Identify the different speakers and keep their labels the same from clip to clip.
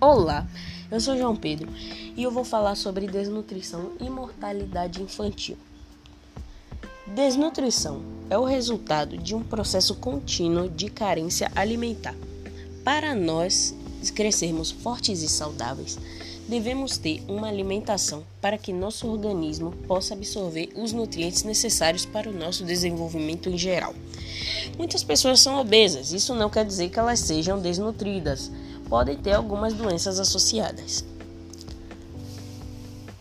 Speaker 1: Olá, eu sou João Pedro e eu vou falar sobre desnutrição e mortalidade infantil. Desnutrição é o resultado de um processo contínuo de carência alimentar. Para nós crescermos fortes e saudáveis, devemos ter uma alimentação para que nosso organismo possa absorver os nutrientes necessários para o nosso desenvolvimento em geral. Muitas pessoas são obesas, isso não quer dizer que elas sejam desnutridas, podem ter algumas doenças associadas.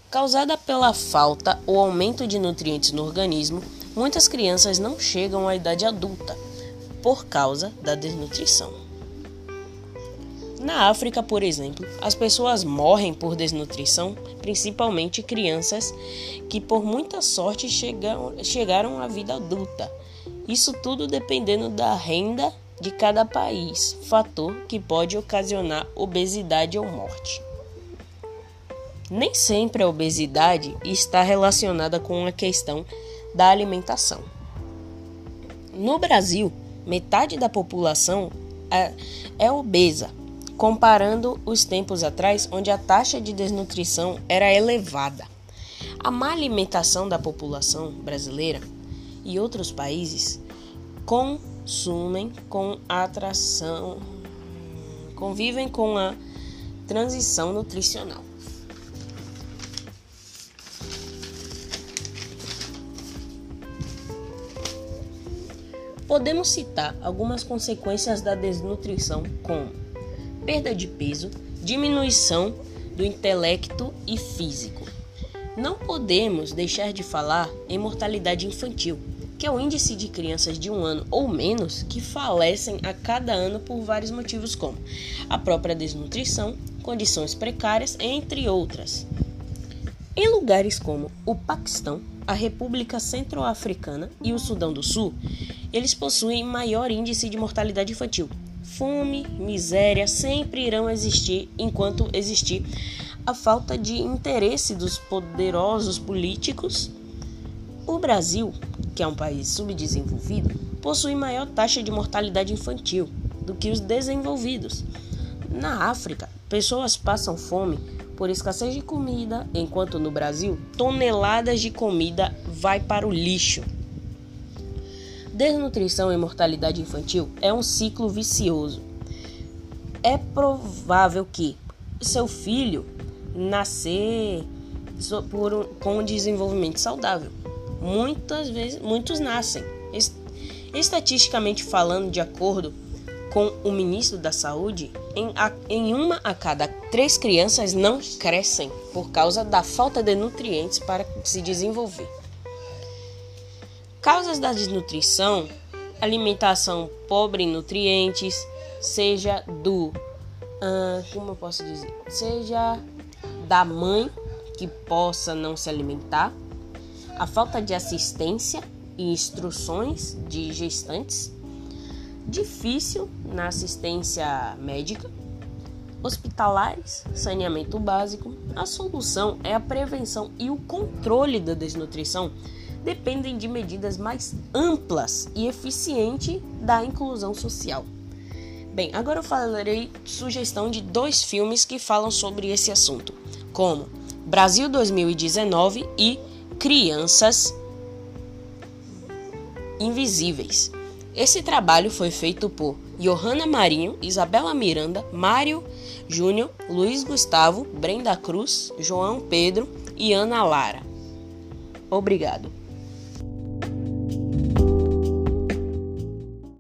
Speaker 1: Causada pela falta ou aumento de nutrientes no organismo, muitas crianças não chegam à idade adulta por causa da desnutrição. Na África, por exemplo, as pessoas morrem por desnutrição, principalmente crianças que, por muita sorte, chegam, chegaram à vida adulta. Isso tudo dependendo da renda de cada país, fator que pode ocasionar obesidade ou morte. Nem sempre a obesidade está relacionada com a questão da alimentação. No Brasil, metade da população é, é obesa, comparando os tempos atrás, onde a taxa de desnutrição era elevada. A má alimentação da população brasileira e outros países consumem com atração, convivem com a transição nutricional. Podemos citar algumas consequências da desnutrição, como perda de peso, diminuição do intelecto e físico. Não podemos deixar de falar em mortalidade infantil, que é o índice de crianças de um ano ou menos que falecem a cada ano por vários motivos, como a própria desnutrição, condições precárias, entre outras. Em lugares como o Paquistão, a República Centro-Africana e o Sudão do Sul, eles possuem maior índice de mortalidade infantil, Fome, miséria sempre irão existir enquanto existir a falta de interesse dos poderosos políticos. O Brasil, que é um país subdesenvolvido, possui maior taxa de mortalidade infantil do que os desenvolvidos. Na África, pessoas passam fome por escassez de comida, enquanto no Brasil, toneladas de comida vai para o lixo. Desnutrição e mortalidade infantil é um ciclo vicioso. É provável que seu filho nascer por, com um desenvolvimento saudável. Muitas vezes, muitos nascem. Estatisticamente falando, de acordo com o ministro da Saúde, em, a, em uma a cada três crianças não crescem por causa da falta de nutrientes para se desenvolver. Causas da desnutrição: alimentação pobre em nutrientes, seja do. Uh, como eu posso dizer? Seja da mãe que possa não se alimentar, a falta de assistência e instruções de gestantes, difícil na assistência médica, hospitalares, saneamento básico. A solução é a prevenção e o controle da desnutrição dependem de medidas mais amplas e eficientes da inclusão social. Bem, agora eu falarei sugestão de dois filmes que falam sobre esse assunto, como Brasil 2019 e Crianças Invisíveis. Esse trabalho foi feito por Johanna Marinho, Isabela Miranda, Mário Júnior, Luiz Gustavo, Brenda Cruz, João Pedro e Ana Lara. Obrigado.